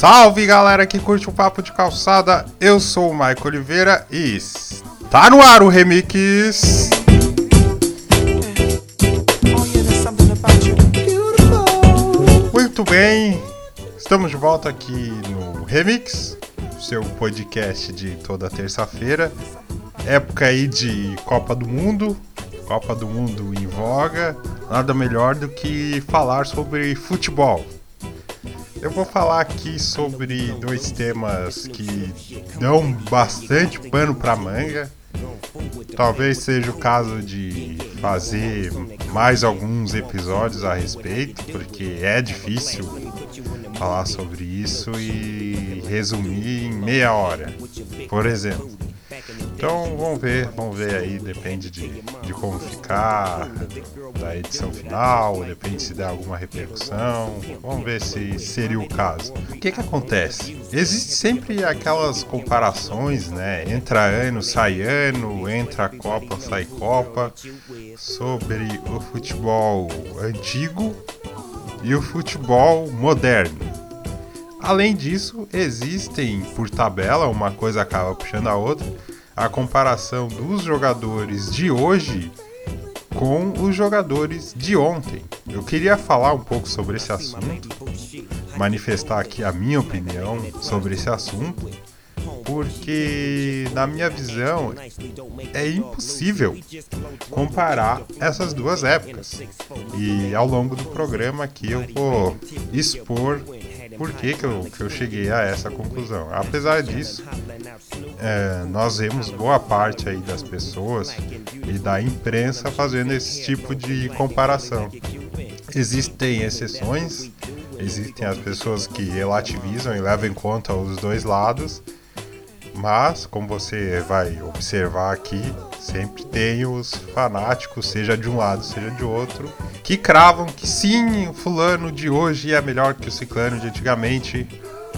Salve galera que curte o papo de calçada, eu sou o Maico Oliveira e está no ar o Remix. Muito bem, estamos de volta aqui no Remix, seu podcast de toda terça-feira. Época aí de Copa do Mundo, Copa do Mundo em voga, nada melhor do que falar sobre futebol. Eu vou falar aqui sobre dois temas que dão bastante pano para manga. Talvez seja o caso de fazer mais alguns episódios a respeito, porque é difícil falar sobre isso e resumir em meia hora, por exemplo. Então vamos ver, vamos ver aí, depende de, de como ficar, da edição final, depende se der alguma repercussão. Vamos ver se seria o caso. O que que acontece? Existe sempre aquelas comparações, né? Entra ano, sai ano, entra Copa, sai Copa, sobre o futebol antigo e o futebol moderno. Além disso, existem por tabela, uma coisa acaba puxando a outra, a comparação dos jogadores de hoje com os jogadores de ontem. Eu queria falar um pouco sobre esse assunto, manifestar aqui a minha opinião sobre esse assunto, porque na minha visão é impossível comparar essas duas épocas. E ao longo do programa aqui eu vou expor por que, que, eu, que eu cheguei a essa conclusão. Apesar disso, é, nós vemos boa parte aí das pessoas e da imprensa fazendo esse tipo de comparação. Existem exceções, existem as pessoas que relativizam e levam em conta os dois lados, mas como você vai observar aqui, sempre tem os fanáticos, seja de um lado, seja de outro, que cravam que sim, o fulano de hoje é melhor que o ciclano de antigamente,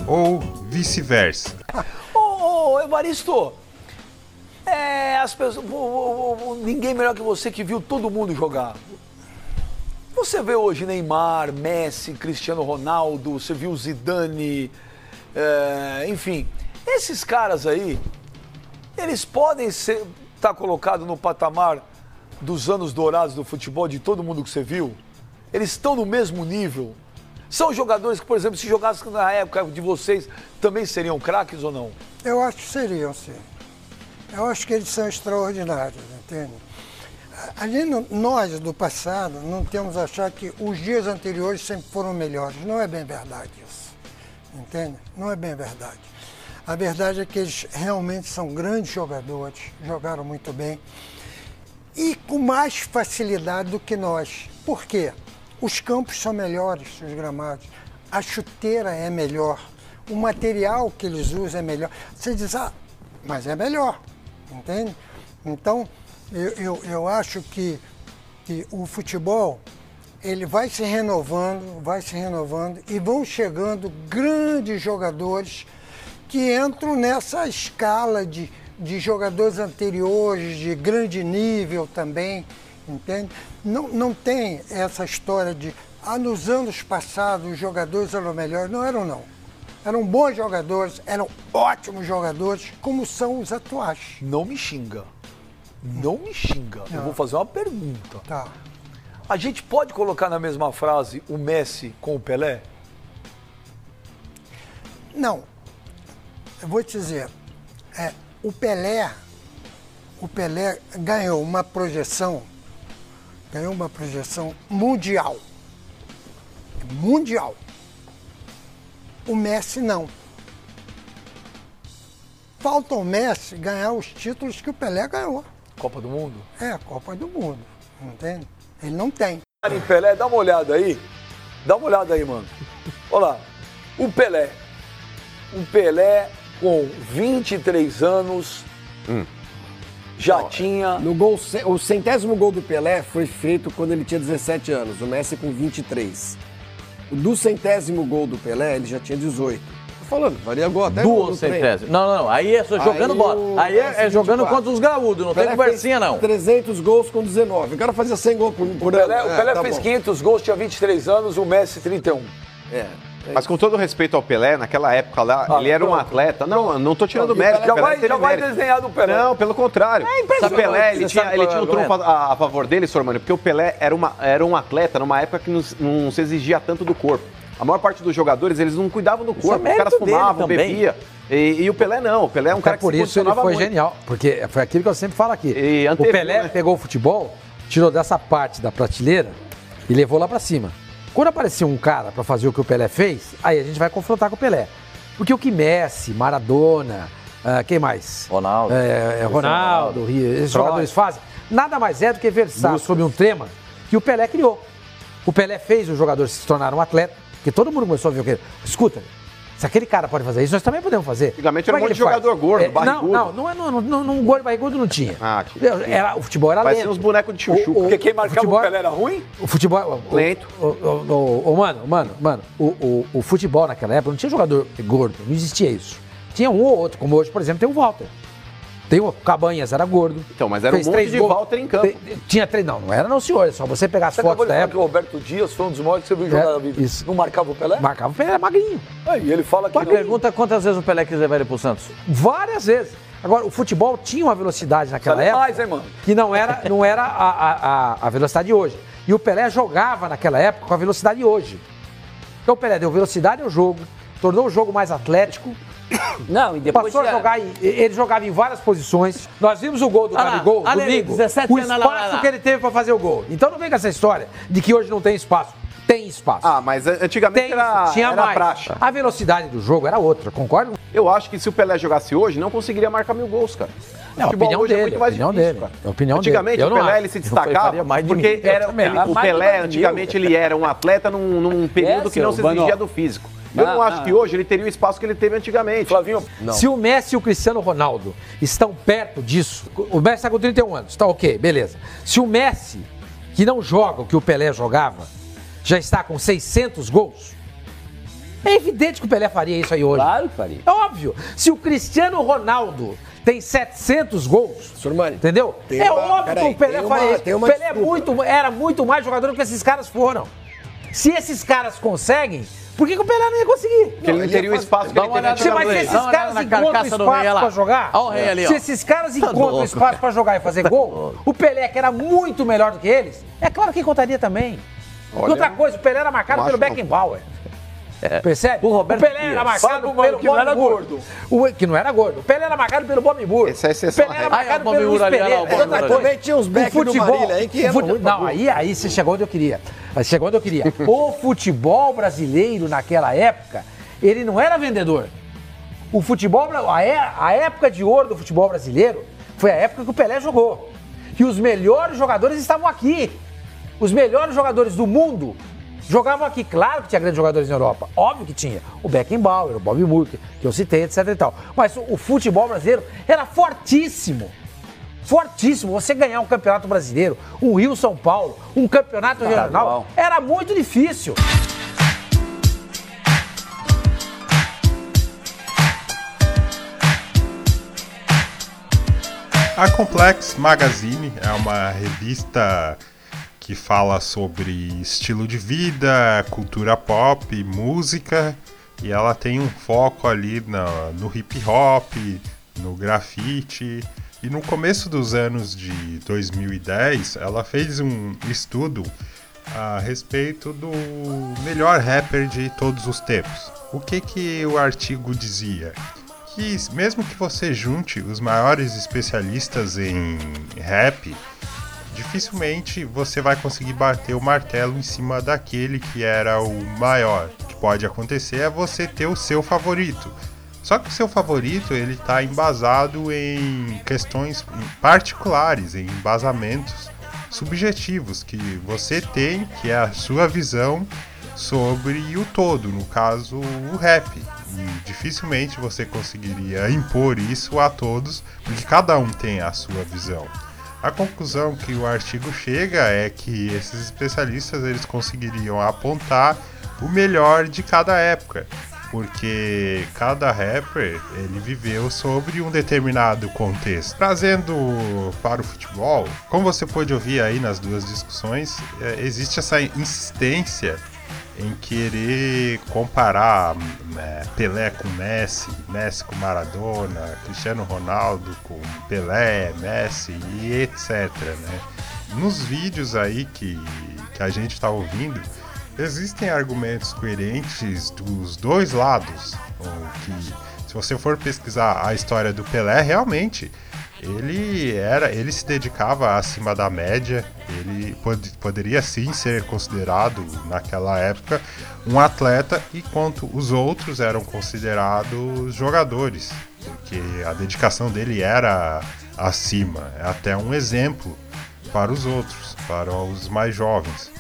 ou vice-versa. Ô, ô, Evaristo, é, as pessoas, ninguém melhor que você que viu todo mundo jogar. Você vê hoje Neymar, Messi, Cristiano Ronaldo, você viu Zidane, é, enfim, esses caras aí, eles podem ser tá colocados no patamar dos anos dourados do futebol, de todo mundo que você viu? Eles estão no mesmo nível? São jogadores que, por exemplo, se jogassem na época de vocês, também seriam craques ou não? Eu acho que seriam, sim. Eu acho que eles são extraordinários, entende? Ali, nós do passado, não temos achar que os dias anteriores sempre foram melhores. Não é bem verdade isso. Entende? Não é bem verdade. A verdade é que eles realmente são grandes jogadores, jogaram muito bem e com mais facilidade do que nós. Por quê? Os campos são melhores, os gramados, a chuteira é melhor, o material que eles usam é melhor. Você diz, ah, mas é melhor, entende? Então, eu, eu, eu acho que, que o futebol ele vai se renovando, vai se renovando e vão chegando grandes jogadores que entram nessa escala de, de jogadores anteriores, de grande nível também, entende? Não, não tem essa história de, ah, nos anos passados os jogadores eram melhores. Não eram, não. Eram bons jogadores, eram ótimos jogadores, como são os atuais. Não me xinga. Não me xinga. Não. Eu vou fazer uma pergunta. Tá. A gente pode colocar na mesma frase o Messi com o Pelé? Não eu vou te dizer, é, o Pelé, o Pelé ganhou uma projeção, ganhou uma projeção mundial. Mundial. O Messi não. Falta o Messi ganhar os títulos que o Pelé ganhou. Copa do Mundo? É, Copa do Mundo. Entende? Ele não tem. Em Pelé, dá uma olhada aí. Dá uma olhada aí, mano. Olha lá. O Pelé. O Pelé com 23 anos, hum. já tinha. No gol, o centésimo gol do Pelé foi feito quando ele tinha 17 anos, o Messi com 23. Do centésimo gol do Pelé, ele já tinha 18 Tô falando, varia gol até Do centésimo. Não, não, não. Aí é só jogando aí bola. Aí é, é jogando contra os gaúdos, não tem conversinha, não. 300 gols com 19. O cara fazia 100 gols por, por o Pelé, ano. O Pelé é, tá fez bom. 500 gols, tinha 23 anos, o Messi 31. É. Mas com todo respeito ao Pelé, naquela época lá, Ah, ele era um pronto. atleta. Não, não tô tirando mérito. O Pelé Já vai- já vai desenhar do Pelé. Não, pelo contrário. É o Pelé, ele tinha, ele é tinha um trunfo argumento? a, a favor dele, Sormani, porque o Pelé era, uma, era um atleta numa época que não, não se exigia tanto do corpo. A maior parte dos jogadores, eles não cuidavam do corpo. Os mérito caras fumavam, bebiam. E, e o Pelé não. O Pelé é um Até cara que por isso ele foi muito. genial. Porque foi aquilo que eu sempre falo aqui. E o Pelé né? pegou o futebol, tirou dessa parte da prateleira e levou lá pra cima. Quando aparecia um cara pra fazer o que o Pelé fez, aí a gente vai confrontar com o Pelé. Porque o que Messi, Maradona, ah, quem mais? Ronaldo. É, é, Ronaldo, Rio, esses jogadores fazem, nada mais é do que versar sobre um tema que o Pelé criou. O Pelé fez os jogadores se tornaram um atleta, porque todo mundo começou a ver o que. Escuta, se aquele cara pode fazer isso, nós também podemos fazer. Antigamente era Como um é monte que de ele faz? jogador gordo, É, barrigudo. Não, não, não, não, não, não, gordo barrigudo não tinha. Ah, tinha. Era, o futebol era Parecia lento. uns bonecos de chuchu. O- o- Porque quem marcava futebol- o Pelé era ruim? O futebol. o- Lento. O, o, o- o- mano, mano, mano, o, o, o futebol naquela época não tinha jogador gordo, não existia isso. Tinha um ou outro, como hoje, por exemplo, tem o Walter. Tem o Cabanhas, era gordo. Então, mas era um Fez monte três de gols. Walter em campo. Tem- Tinha três, não, não era não, senhor. É só você pegar as Você fotos da falar que o época. Roberto Dias foi um dos maiores que você viu jogar É, na vida. isso. Não marcava o Pelé? Marcava o Pelé, era magrinho. Aí ele fala que Uma pergunta, quantas vezes o Pelé quis levar ele pro Santos? Várias vezes. Agora, o futebol tinha uma velocidade naquela Sabe época mais, hein, mano? que não era, não era a, a, a, a velocidade de hoje. E o Pelé jogava naquela época com a velocidade de hoje. Então o Pelé deu velocidade ao jogo, tornou o jogo mais atlético, Não, e depois... passou a jogar, em, ele jogava em várias posições. Nós vimos o gol do Ah Gabigol, ali, domingo, 17 o anos, lá, lá, espaço lá. que ele teve para fazer o gol. Então não vem com essa história de que hoje não tem espaço. Tem espaço. Ah, mas antigamente tem, era, tinha era mais. praxe. A velocidade do jogo era outra, concorda? Eu acho que se o Pelé jogasse hoje, não conseguiria marcar mil gols, cara. É a Futebol opinião hoje dele, é muito mais opinião difícil, dele, cara. opinião dele. antigamente Eu o Pelé acho. ele se destacava mais porque era, ele- o Pelé antigamente mil. ele era um atleta num, num período que seu não se exigia do físico. Eu não Ah, acho ah. que hoje ele teria o espaço que ele teve antigamente. Flavinho, Se o Messi e o Cristiano Ronaldo estão perto disso, o Messi está com 31 anos, tá ok, beleza. Se o Messi, que não joga o que o Pelé jogava, já está com 600 gols, é evidente que o Pelé faria isso aí hoje. Claro que faria. É óbvio. Se o Cristiano Ronaldo tem 700 gols, Sormani, entendeu? é uma- óbvio peraí, que o Pelé tem faria isso. O Pelé é muito, era muito mais jogador do que esses caras foram. Se esses caras conseguem, por que, que o Pelé não ia conseguir? Porque ele não teria o espaço que ele teve mas se esses caras na encontram espaço olha pra jogar, Olha se esses caras encontram espaço pra jogar e fazer gol, o Pelé, que era muito melhor do que eles, é claro que encontraria também. E outra coisa, o Pelé era marcado pelo acho não. Beckenbauer. Percebe? O Roberto Pelé era Dias. marcado Sabe, mano, pelo que não era gordo. O, que não era gordo. O Pelé era marcado pelo Bob Moore. Essa é a exceção O Pelé era marcado Ah, é, o pelo Luiz ali, o Pereira. Também tinha uns o back do futebol- Marília aí que o fute- pra Não, aí, aí você chegou onde eu queria. Aí Chegou onde eu queria. O futebol brasileiro naquela época, ele não era vendedor. O futebol, a, é- a época de ouro do futebol brasileiro foi a época que o Pelé jogou. Que os melhores jogadores estavam aqui. Os melhores jogadores do mundo jogavam aqui. Claro que tinha grandes jogadores na Europa. Óbvio que tinha. O Beckenbauer, o Bob Moore, que- eu citei, etc e tal. Mas o, o futebol brasileiro era fortíssimo. Fortíssimo. Você ganhar um campeonato brasileiro, um Rio São Paulo, um campeonato regional, igual. era muito difícil. A Complex Magazine é uma revista que fala sobre estilo de vida, cultura pop, música, e ela tem um foco ali na- no hip hop, no grafite. E no começo dos anos de 2010, ela fez um estudo a respeito do melhor rapper de todos os tempos. O que que o artigo dizia? Que mesmo que você junte os maiores especialistas em rap, dificilmente você vai conseguir bater o martelo em cima daquele que era o maior. O que pode acontecer é você ter o seu favorito. Só que o seu favorito ele está embasado em questões particulares, em embasamentos subjetivos que você tem, que é a sua visão sobre o todo, no caso o rap. E dificilmente você conseguiria impor isso a todos, porque cada um tem a sua visão. A conclusão que o artigo chega é que esses especialistas eles conseguiriam apontar o melhor de cada época, porque cada rapper ele viveu sobre um determinado contexto. Trazendo para o futebol, como você pôde ouvir aí nas duas discussões, é, existe essa insistência em querer comparar é, Pelé com Messi, Messi com Maradona, Cristiano Ronaldo com Pelé, Messi e etc. Né? Nos vídeos aí que, que a gente está ouvindo, existem argumentos coerentes dos dois lados. Que, se você for pesquisar a história do Pelé, realmente ele era, ele se dedicava acima da média. Ele pod poderia sim ser considerado naquela época um atleta, enquanto os outros eram considerados jogadores, porque a dedicação dele era acima, é até um exemplo para os outros, para os mais jovens.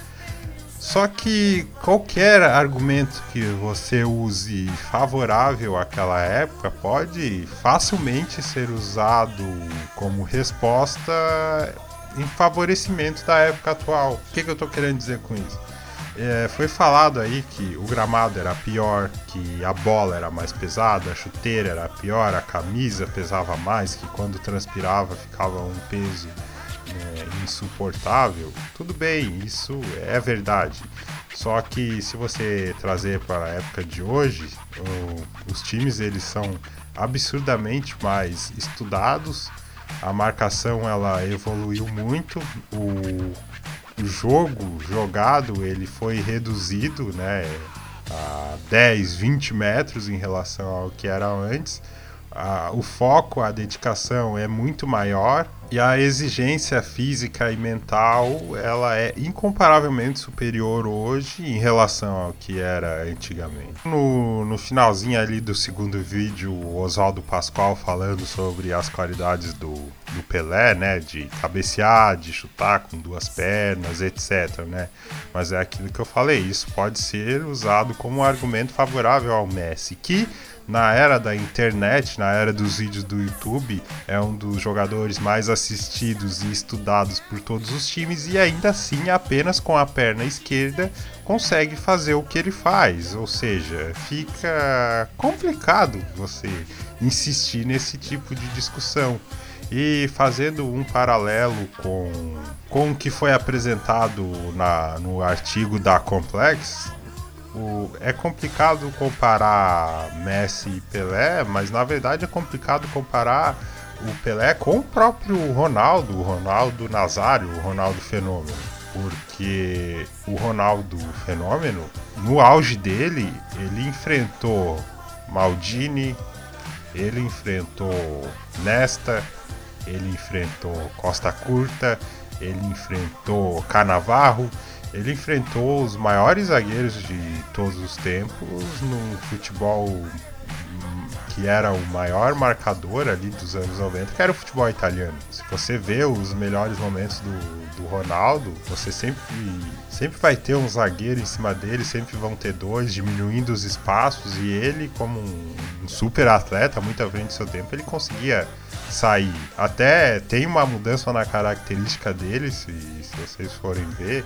Só que qualquer argumento que você use favorável àquela época pode facilmente ser usado como resposta em favorecimento da época atual. O que, que eu estou querendo dizer com isso? É, foi falado aí que o gramado era pior, que a bola era mais pesada, a chuteira era pior, a camisa pesava mais, que quando transpirava ficava um peso é, insuportável, tudo bem, isso é verdade. Só que se você trazer para a época de hoje, o, os times eles são absurdamente mais estudados, a marcação ela evoluiu muito, o, o jogo jogado ele foi reduzido, né, a 10, 20 metros em relação ao que era antes. O foco, a dedicação é muito maior e a exigência física e mental, ela é incomparavelmente superior hoje em relação ao que era antigamente. No, no finalzinho ali do segundo vídeo, o Oswaldo Pascoal falando sobre as qualidades do, do Pelé, né, de cabecear, de chutar com duas pernas, etc, né? Mas é aquilo que eu falei, isso pode ser usado como um argumento favorável ao Messi, que na era da internet, na era dos vídeos do YouTube, é um dos jogadores mais assistidos e estudados por todos os times e ainda assim, apenas com a perna esquerda, consegue fazer o que ele faz. Ou seja, fica complicado você insistir nesse tipo de discussão. E fazendo um paralelo com, com o que foi apresentado na, no artigo da Complex, o, é complicado comparar Messi e Pelé, mas na verdade é complicado comparar o Pelé com o próprio Ronaldo, o Ronaldo Nazário, o Ronaldo Fenômeno. Porque o Ronaldo Fenômeno, no auge dele, ele enfrentou Maldini, ele enfrentou Nesta, ele enfrentou Costa Curta, ele enfrentou Canavarro ele enfrentou os maiores zagueiros de todos os tempos num futebol que era o maior marcador ali dos anos 90, que era o futebol italiano. Se você vê os melhores momentos do, do Ronaldo, você sempre, sempre vai ter um zagueiro em cima dele, sempre vão ter dois, diminuindo os espaços, e ele, como um, um super atleta, muito à frente do seu tempo, ele conseguia sair. Até tem uma mudança na característica dele, se, se vocês forem ver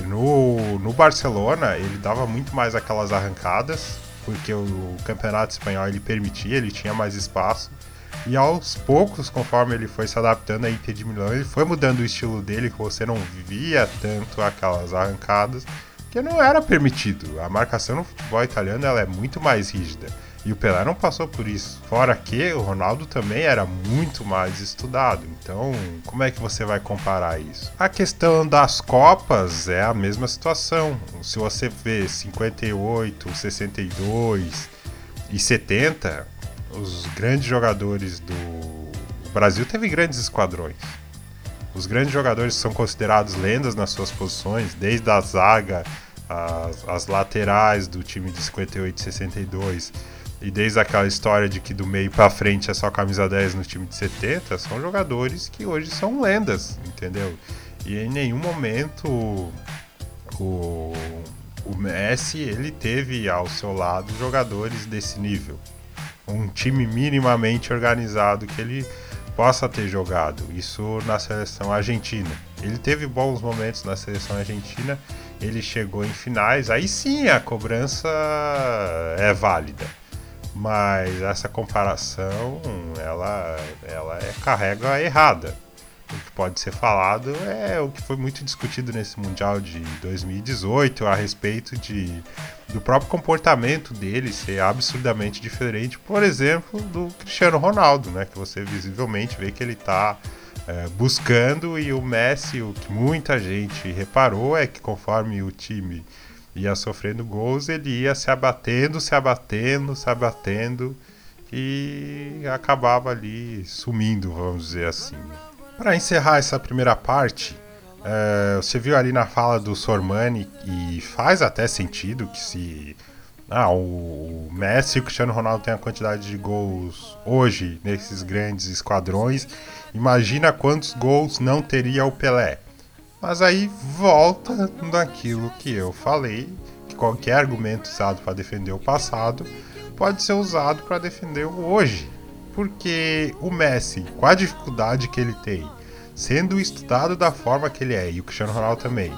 no, no Barcelona, ele dava muito mais aquelas arrancadas, porque o, campeonato espanhol ele permitia, ele tinha mais espaço. E aos poucos, conforme ele foi se adaptando à Inter de Milão, ele foi mudando o estilo dele, que você não via tanto aquelas arrancadas, que não era permitido. A marcação no futebol italiano ela é muito mais rígida. E o Pelé não passou por isso. Fora que o Ronaldo também era muito mais estudado. Então, como é que você vai comparar isso? A questão das Copas é a mesma situação. Se você vê 58, 62 e 70, os grandes jogadores do o Brasil teve grandes esquadrões. Os grandes jogadores são considerados lendas nas suas posições, desde a zaga, as, as laterais do time de 58 e 62 e desde aquela história de que do meio para frente é só camisa 10 no time de 70, são jogadores que hoje são lendas, entendeu? E em nenhum momento o, o Messi ele teve ao seu lado jogadores desse nível. Um time minimamente organizado que ele possa ter jogado. Isso na seleção argentina. Ele teve bons momentos na seleção argentina, ele chegou em finais, aí sim a cobrança é válida mas essa comparação ela, ela é, carrega errada. o que pode ser falado é o que foi muito discutido nesse Mundial de 2018 a respeito de, do próprio comportamento dele ser absurdamente diferente, por exemplo, do Cristiano Ronaldo, né? Que você visivelmente vê que ele está é, buscando e o Messi, o que muita gente reparou é que conforme o time ia sofrendo gols, ele ia se abatendo, se abatendo, se abatendo e acabava ali sumindo, vamos dizer assim. Para encerrar essa primeira parte, é, você viu ali na fala do Sormani e faz até sentido que se ah, o Messi e o Cristiano Ronaldo têm a quantidade de gols hoje nesses grandes esquadrões, imagina quantos gols não teria o Pelé. Mas aí volta naquilo que eu falei, que qualquer argumento usado para defender o passado pode ser usado para defender o hoje. Porque o Messi, com a dificuldade que ele tem, sendo estudado da forma que ele é, e o Cristiano Ronaldo também,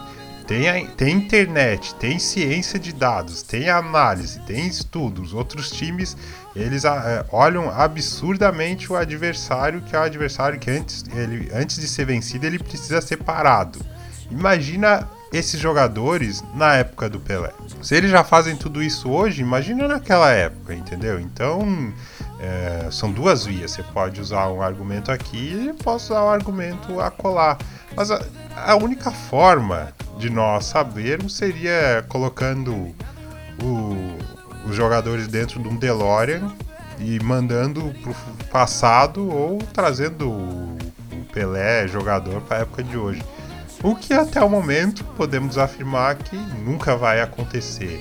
tem, a, tem internet, tem ciência de dados, tem análise, tem estudos. Outros times eles é, olham absurdamente o adversário, que é o adversário que antes, ele, antes de ser vencido ele precisa ser parado. Imagina esses jogadores na época do Pelé. Se eles já fazem tudo isso hoje, imagina naquela época, entendeu? Então, é, são duas vias. Você pode usar um argumento aqui e posso usar um argumento a colar. Mas a, a única forma de nós sabermos seria colocando o, os jogadores dentro de um DeLorean e mandando pro passado ou trazendo o, o Pelé jogador para a época de hoje. O que até o momento podemos afirmar que nunca vai acontecer.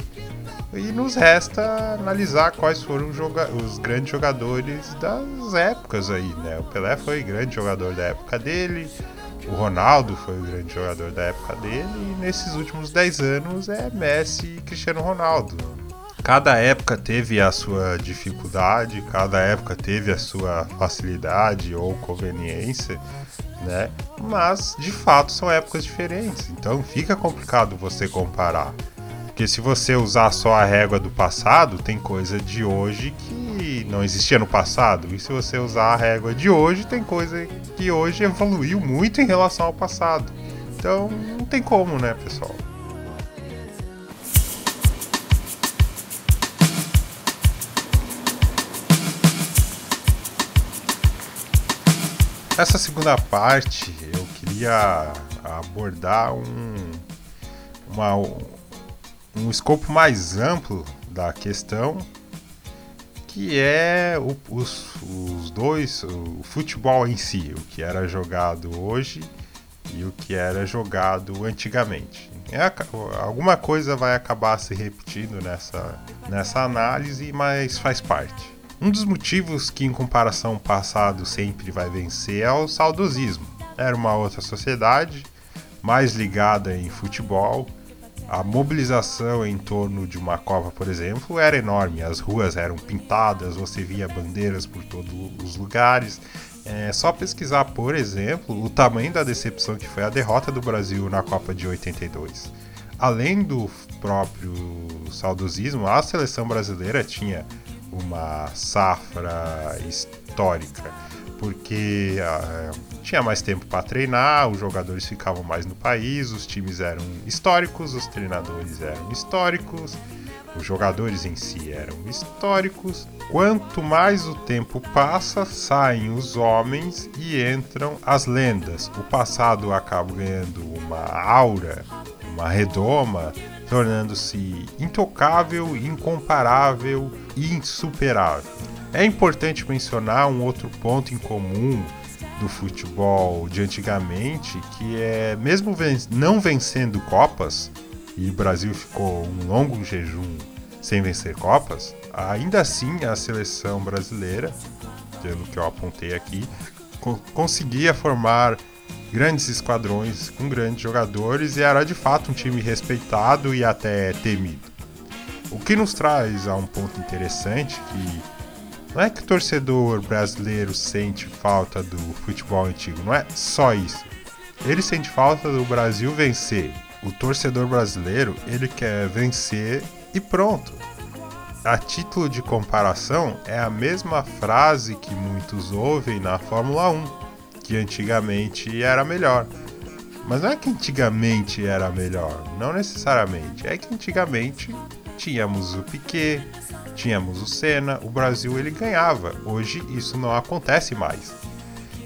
E nos resta analisar quais foram os grandes jogadores das épocas aí, né? O Pelé foi grande jogador da época dele, o Ronaldo foi o grande jogador da época dele, e nesses últimos 10 anos é Messi e Cristiano Ronaldo. Cada época teve a sua dificuldade, cada época teve a sua facilidade ou conveniência, né? Mas de fato são épocas diferentes, então fica complicado você comparar. Porque se você usar só a régua do passado, tem coisa de hoje que não existia no passado. E se você usar a régua de hoje, tem coisa que hoje evoluiu muito em relação ao passado. Então não tem como, né, pessoal? Essa segunda parte eu queria abordar um, uma, um escopo mais amplo da questão, que é o, os, os dois, o futebol em si, o que era jogado hoje e o que era jogado antigamente. É, alguma coisa vai acabar se repetindo nessa, nessa análise, mas faz parte. Um dos motivos que, em comparação ao passado, sempre vai vencer é o saudosismo. Era uma outra sociedade, mais ligada em futebol. A mobilização em torno de uma Copa, por exemplo, era enorme. As ruas eram pintadas, você via bandeiras por todos os lugares. É só pesquisar, por exemplo, o tamanho da decepção que foi a derrota do Brasil na Copa de 82. Além do próprio saudosismo, a seleção brasileira tinha uma safra histórica, porque uh, tinha mais tempo para treinar, os jogadores ficavam mais no país, os times eram históricos, os treinadores eram históricos, os jogadores em si eram históricos. Quanto mais o tempo passa, saem os homens e entram as lendas. O passado acaba ganhando uma aura, uma redoma tornando-se intocável, incomparável e insuperável. É importante mencionar um outro ponto em comum do futebol de antigamente, que é mesmo ven não vencendo copas, e o Brasil ficou um longo jejum sem vencer copas, ainda assim a seleção brasileira, pelo que eu apontei aqui, co conseguia formar grandes esquadrões com grandes jogadores e era de fato um time respeitado e até temido. O que nos traz a um ponto interessante que não é que o torcedor brasileiro sente falta do futebol antigo, não é só isso. Ele sente falta do Brasil vencer. O torcedor brasileiro, ele quer vencer e pronto. A título de comparação, é a mesma frase que muitos ouvem na Fórmula 1 que antigamente era melhor. Mas não é que antigamente era melhor, não necessariamente. É que antigamente tínhamos o Piquet, tínhamos o Senna, o Brasil ele ganhava. Hoje isso não acontece mais.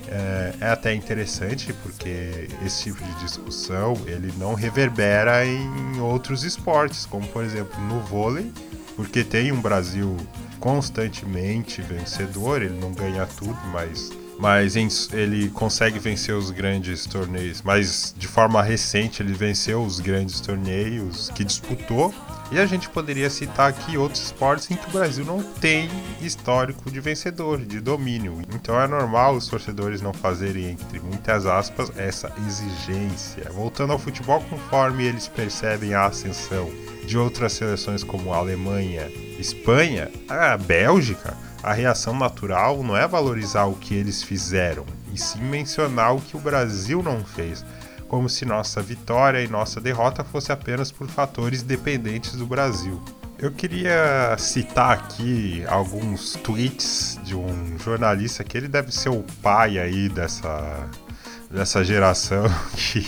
É, é, até interessante porque esse tipo de discussão ele não reverbera em outros esportes, como por exemplo no vôlei, porque tem um Brasil constantemente vencedor, ele não ganha tudo, mas mas ele consegue vencer os grandes torneios. Mas de forma recente ele venceu os grandes torneios que disputou. E a gente poderia citar aqui outros esportes em que o Brasil não tem histórico de vencedor, de domínio. Então é normal os torcedores não fazerem, entre muitas aspas, essa exigência. Voltando ao futebol, conforme eles percebem a ascensão de outras seleções como Alemanha, Espanha, a Bélgica a reação natural não é valorizar o que eles fizeram, e sim mencionar o que o Brasil não fez, como se nossa vitória e nossa derrota fosse apenas por fatores dependentes do Brasil. Eu queria citar aqui alguns tweets de um jornalista que ele deve ser o pai aí dessa, dessa geração que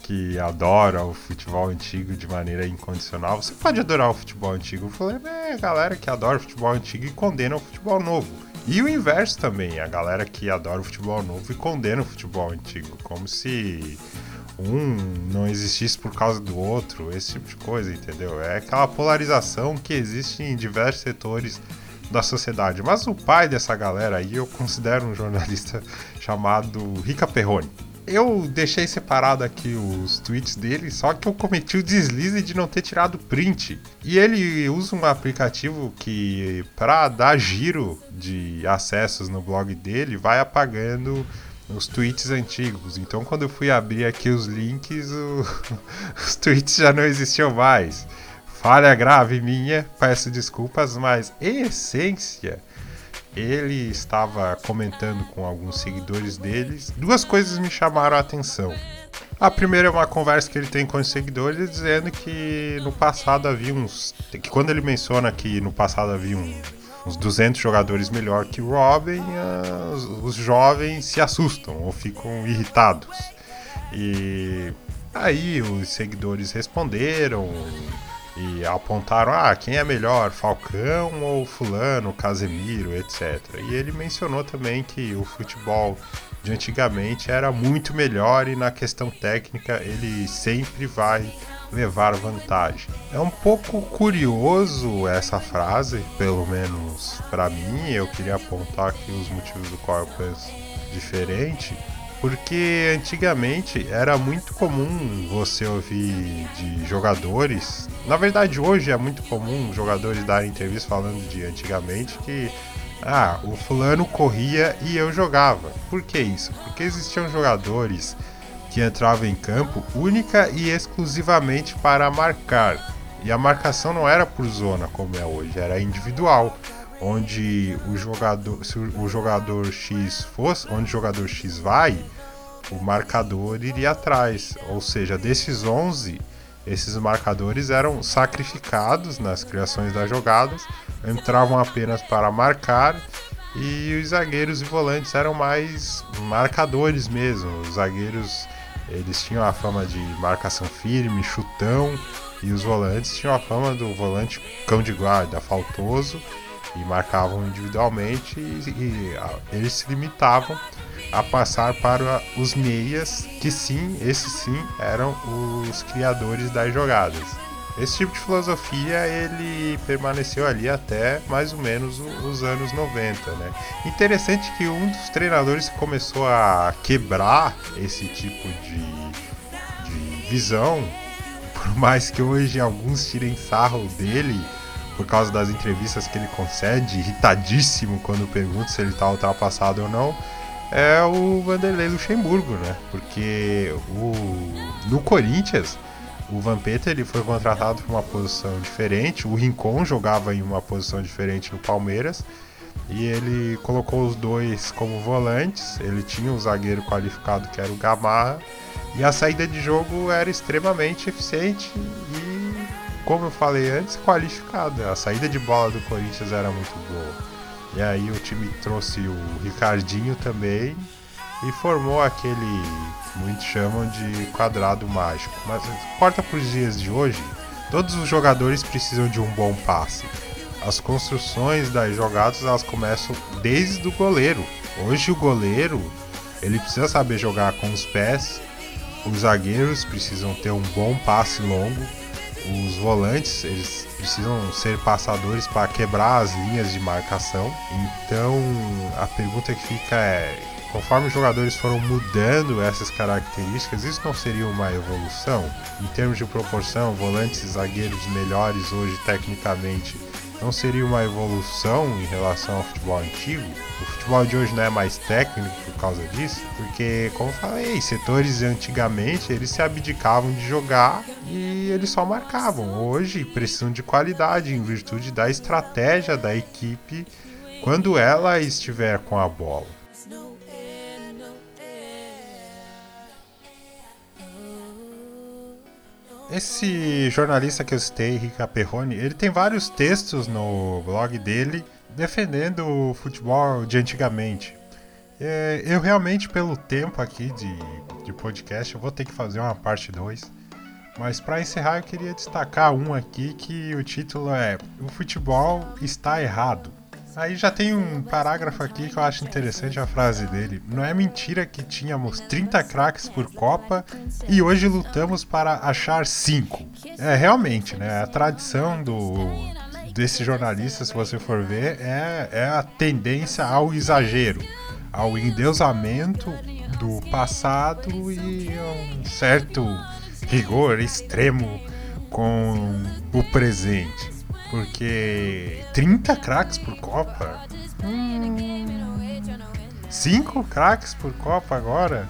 que adora o futebol antigo de maneira incondicional, você pode adorar o futebol antigo. Eu falei, é a galera que adora o futebol antigo e condena o futebol novo. E o inverso também, a galera que adora o futebol novo e condena o futebol antigo, como se um não existisse por causa do outro, esse tipo de coisa, entendeu? É aquela polarização que existe em diversos setores da sociedade. Mas o pai dessa galera aí eu considero um jornalista chamado Rica Perrone. Eu deixei separado aqui os tweets dele, só que eu cometi o deslize de não ter tirado print. E ele usa um aplicativo que, para dar giro de acessos no blog dele, vai apagando os tweets antigos. Então, quando eu fui abrir aqui os links, o... os tweets já não existiam mais. Falha grave minha, peço desculpas, mas em essência ele estava comentando com alguns seguidores deles. Duas coisas me chamaram a atenção. A primeira é uma conversa que ele tem com os seguidores dizendo que no passado havia uns. que quando ele menciona que no passado havia um, uns 200 jogadores melhor que Robin, uh, os, os jovens se assustam ou ficam irritados. E aí os seguidores responderam e apontaram, ah, quem é melhor, Falcão ou Fulano, Casemiro, etc. E ele mencionou também que o futebol de antigamente era muito melhor e na questão técnica ele sempre vai levar vantagem. É um pouco curioso essa frase, pelo menos para mim, eu queria apontar aqui os motivos do qual eu penso diferente porque antigamente era muito comum você ouvir de jogadores. Na verdade, hoje é muito comum jogadores darem entrevista falando de antigamente que ah, o fulano corria e eu jogava. Por que isso? Porque existiam jogadores que entravam em campo única e exclusivamente para marcar. E a marcação não era por zona como é hoje, era individual onde o jogador, se o jogador X fosse, onde o jogador X vai, o marcador iria atrás. Ou seja, desses 11, esses marcadores eram sacrificados nas criações das jogadas, entravam apenas para marcar e os zagueiros e volantes eram mais marcadores mesmo. Os zagueiros eles tinham a fama de marcação firme, chutão, e os volantes tinham a fama do volante cão de guarda, faltoso e marcavam individualmente e, e eles se limitavam a passar para os meias, que sim, esses sim eram os criadores das jogadas. Esse tipo de filosofia ele permaneceu ali até mais ou menos os anos 90, né? Interessante que um dos treinadores que começou a quebrar esse tipo de, de visão, por mais que hoje alguns tirem sarro dele, por causa das entrevistas que ele concede, irritadíssimo quando pergunta se ele está ultrapassado ou não, é o Vanderlei Luxemburgo, né? Porque o, no Corinthians, o Vampeta ele foi contratado para uma posição diferente, o Rincon jogava em uma posição diferente no Palmeiras, e ele colocou os dois como volantes, ele tinha um zagueiro qualificado que era o Gamarra, e a saída de jogo era extremamente eficiente e como eu falei antes, qualificada. A saída de bola do Corinthians era muito boa. E aí o time trouxe o Ricardinho também. e formou aquele muitos chamam de quadrado mágico. Mas importa para os dias de hoje, todos os jogadores precisam de um bom passe. As construções das jogadas elas começam desde o goleiro. Hoje o goleiro ele precisa saber jogar com os pés. Os zagueiros precisam ter um bom passe longo. Os volantes eles precisam ser passadores para quebrar as linhas de marcação. Então a pergunta que fica é conforme os jogadores foram mudando essas características, isso não seria uma evolução? Em termos de proporção, volantes e zagueiros melhores hoje tecnicamente, não seria uma evolução em relação ao futebol antigo? O futebol de hoje não é mais técnico por causa disso? Porque, como falei, setores antigamente eles se abdicavam de jogar e eles só marcavam. Hoje precisam de qualidade em virtude da estratégia da equipe quando ela estiver com a bola. Esse jornalista que eu citei, Rica Perrone, ele tem vários textos no blog dele defendendo o futebol de antigamente. É, eu realmente, pelo tempo aqui de, de podcast, eu vou ter que fazer uma parte 2. Mas para encerrar, eu queria destacar um aqui que o título é O futebol está errado. Aí já tem um parágrafo aqui que eu acho interessante a frase dele. Não é mentira que tínhamos 30 craques por Copa e hoje lutamos para achar 5. É realmente, né? A tradição do desse jornalista, se você for ver, é, é a tendência ao exagero, ao endeusamento do passado e um certo rigor extremo com o presente. Porque 30 craques por Copa? Hum, 5 craques por Copa agora?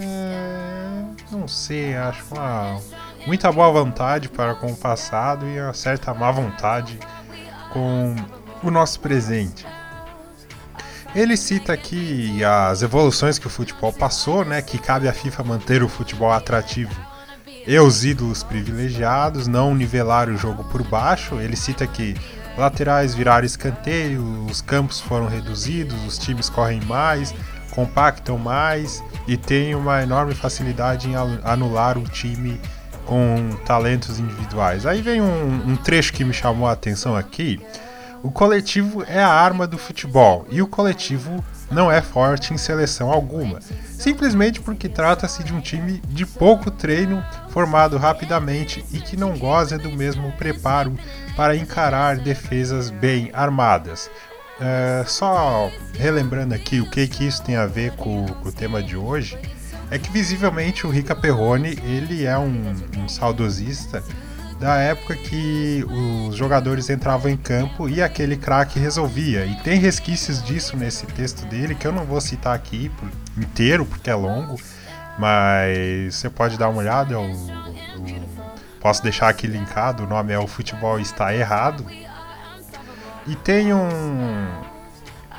É, não sei, acho uma muita boa vontade para com o passado e uma certa má vontade com o nosso presente. Ele cita aqui as evoluções que o futebol passou, né, que cabe à FIFA manter o futebol atrativo e os ídolos privilegiados, não nivelar o jogo por baixo. Ele cita que laterais viraram escanteio, os campos foram reduzidos, os times correm mais, compactam mais e têm uma enorme facilidade em anular o time com talentos individuais. Aí vem um, um trecho que me chamou a atenção aqui. O coletivo é a arma do futebol e o coletivo não é forte em seleção alguma, simplesmente porque trata-se de um time de pouco treino, formado rapidamente e que não goza do mesmo preparo para encarar defesas bem armadas. É, só relembrando aqui o que, que isso tem a ver com, com, o tema de hoje, é que visivelmente o Rica Perrone ele é um, um saudosista da época que os jogadores entravam em campo e aquele craque resolvia. E tem resquícios disso nesse texto dele que eu não vou citar aqui inteiro porque é longo, mas você pode dar uma olhada. Eu, eu, posso deixar aqui linkado. O nome é O Futebol Está Errado. E tem um,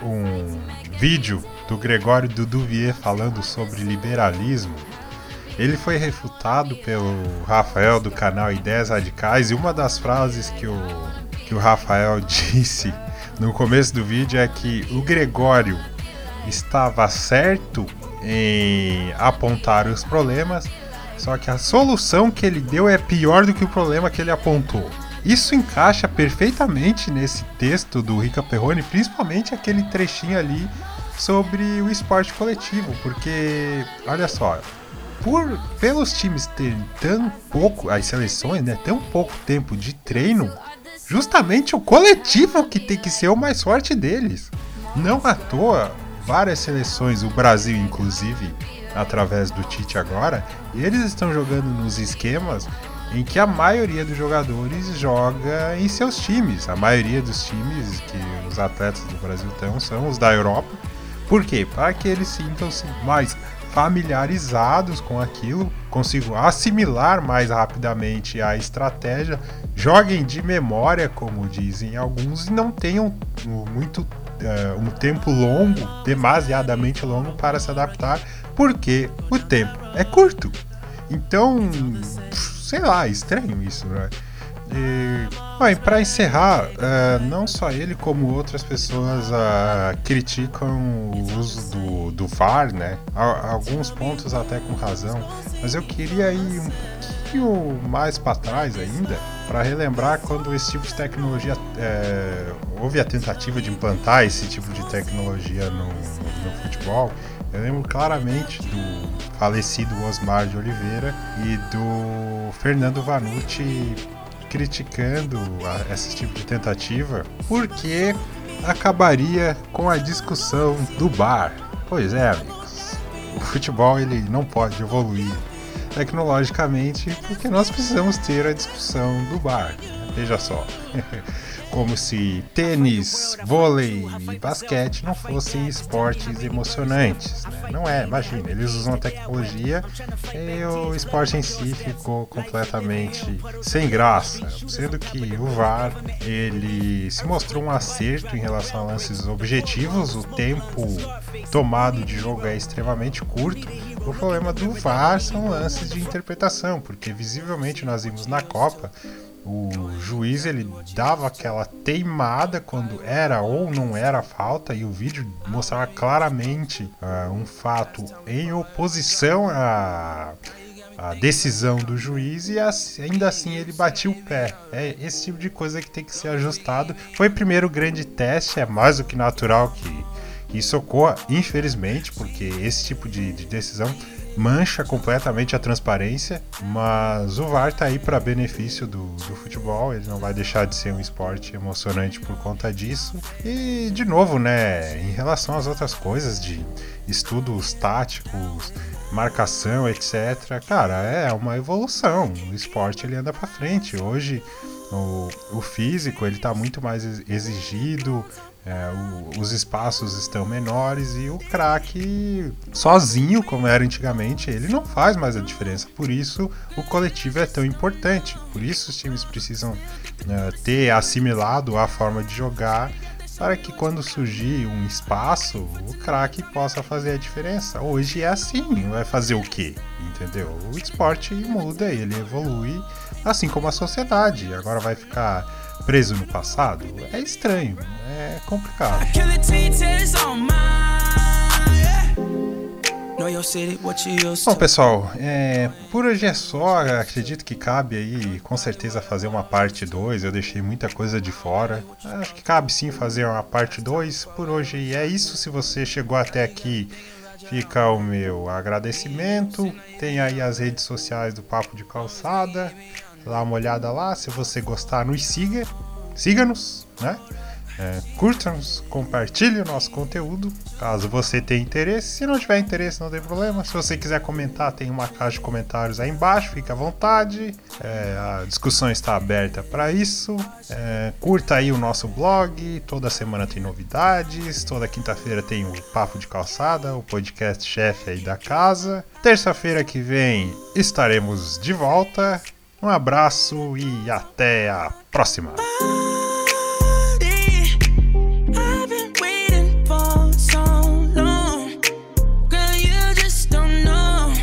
um vídeo do Gregório Duduvier falando sobre liberalismo ele foi refutado pelo Rafael do canal Ideias Radicais e uma das frases que o, que o Rafael disse no começo do vídeo é que o Gregório estava certo em apontar os problemas, só que a solução que ele deu é pior do que o problema que ele apontou. Isso encaixa perfeitamente nesse texto do Rica Perrone, principalmente aquele trechinho ali sobre o esporte coletivo, porque olha só, por pelos times terem tão pouco, as seleções, né, tão pouco tempo de treino, justamente o coletivo que tem que ser o mais forte deles. Não à toa, várias seleções, o Brasil inclusive, através do Tite agora, eles estão jogando nos esquemas em que a maioria dos jogadores joga em seus times. A maioria dos times que os atletas do Brasil estão são os da Europa. Por quê? Para que eles sintam-se mais familiarizados com aquilo, consigam assimilar mais rapidamente a estratégia, joguem de memória, como dizem alguns, e não tenham muito uh, um tempo longo, demasiadamente longo para se adaptar, porque o tempo é curto. Então, sei lá, estranho isso, né? E, para encerrar, é, não só ele como outras pessoas ah, criticam o uso do, do VAR, né? A- alguns pontos até com razão, mas eu queria ir um pouquinho mais para trás ainda para relembrar quando esse tipo de tecnologia é, houve a tentativa de implantar esse tipo de tecnologia no, no futebol. Eu lembro claramente do falecido Osmar de Oliveira e do Fernando Vanucci criticando a- esse tipo de tentativa porque acabaria com a discussão do bar. Pois é, amigos. O futebol ele não pode evoluir tecnologicamente porque nós precisamos ter a discussão do bar. Veja só. Como se tênis, vôlei e basquete não fossem esportes emocionantes. né? Não é, imagina, eles usam a tecnologia e o esporte em si ficou completamente sem graça. Sendo que o VAR ele se mostrou um acerto em relação a lances objetivos, o tempo tomado de jogo é extremamente curto. O problema do VAR são lances de interpretação, porque visivelmente nós vimos na Copa o juiz ele dava aquela teimada quando era ou não era falta e o vídeo mostrava claramente ah, um fato em oposição à, à decisão do juiz e ainda assim ele batia o pé. É esse tipo de coisa que tem que ser ajustado. Foi o primeiro grande teste, é mais do que natural que isso ocorra, infelizmente, porque esse tipo de, de decisão mancha completamente a transparência, mas o VAR tá aí para benefício do, do futebol, ele não vai deixar de ser um esporte emocionante por conta disso. E de novo, né, em relação às outras coisas de estudos táticos, marcação, etc. Cara, é uma evolução. O esporte ele anda para frente. Hoje o, o físico ele tá muito mais ex- exigido, é, o- os espaços estão menores e o craque sozinho, como era antigamente, ele não faz mais a diferença. Por isso o coletivo é tão importante. Por isso os times precisam é, ter assimilado a forma de jogar para que quando surgir um espaço, o craque possa fazer a diferença. Hoje é assim, vai fazer o quê? Entendeu? O esporte muda, ele evolui, assim como a sociedade. Agora vai ficar preso no passado? É estranho, é complicado. Bom, pessoal, é, por hoje é só. Acredito que cabe aí, com certeza, fazer uma parte 2. Eu deixei muita coisa de fora. Acho que cabe sim fazer uma parte 2. Por hoje é isso. Se você chegou até aqui, fica o meu agradecimento. Tem aí as redes sociais do Papo de Calçada. Dá uma olhada lá. Se você gostar, nos siga. Siga-nos, né? É, Curta-nos, compartilhe o nosso conteúdo, caso você tenha interesse. Se não tiver interesse, não tem problema. Se você quiser comentar, tem uma caixa de comentários aí embaixo, fica à vontade. É, a discussão está aberta para isso. É, curta aí o nosso blog, toda semana tem novidades. Toda quinta-feira tem o Papo de Calçada, o podcast chefe aí da casa. Terça-feira que vem estaremos de volta. Um abraço e até a próxima! I've been waiting for so long. Girl, you just don't know.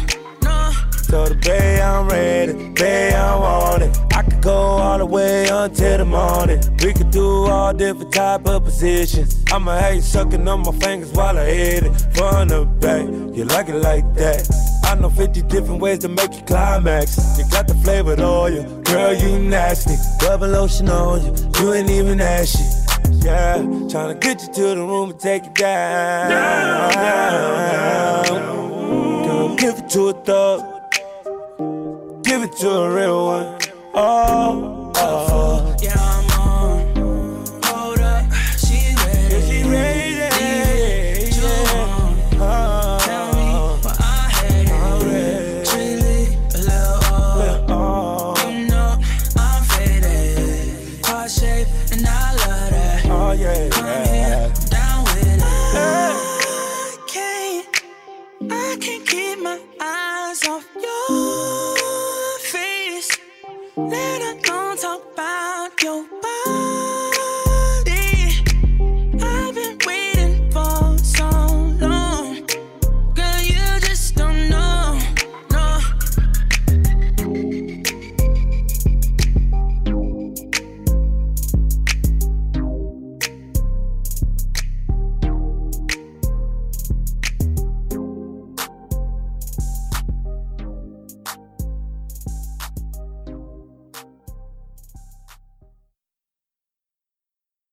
No. So the bay I'm ready, bay I want it. I could go all the way until the morning. We could do all different type of positions. I'ma have you sucking on my fingers while I hit it from the back. You like it like that? I know 50 different ways to make you climax. You got the flavored oil, girl, you nasty. Double lotion on you, you ain't even ashy. Yeah, tryna get you to the room and take you down. down, down. Girl, give it to a thug. Give it to a real one. Oh.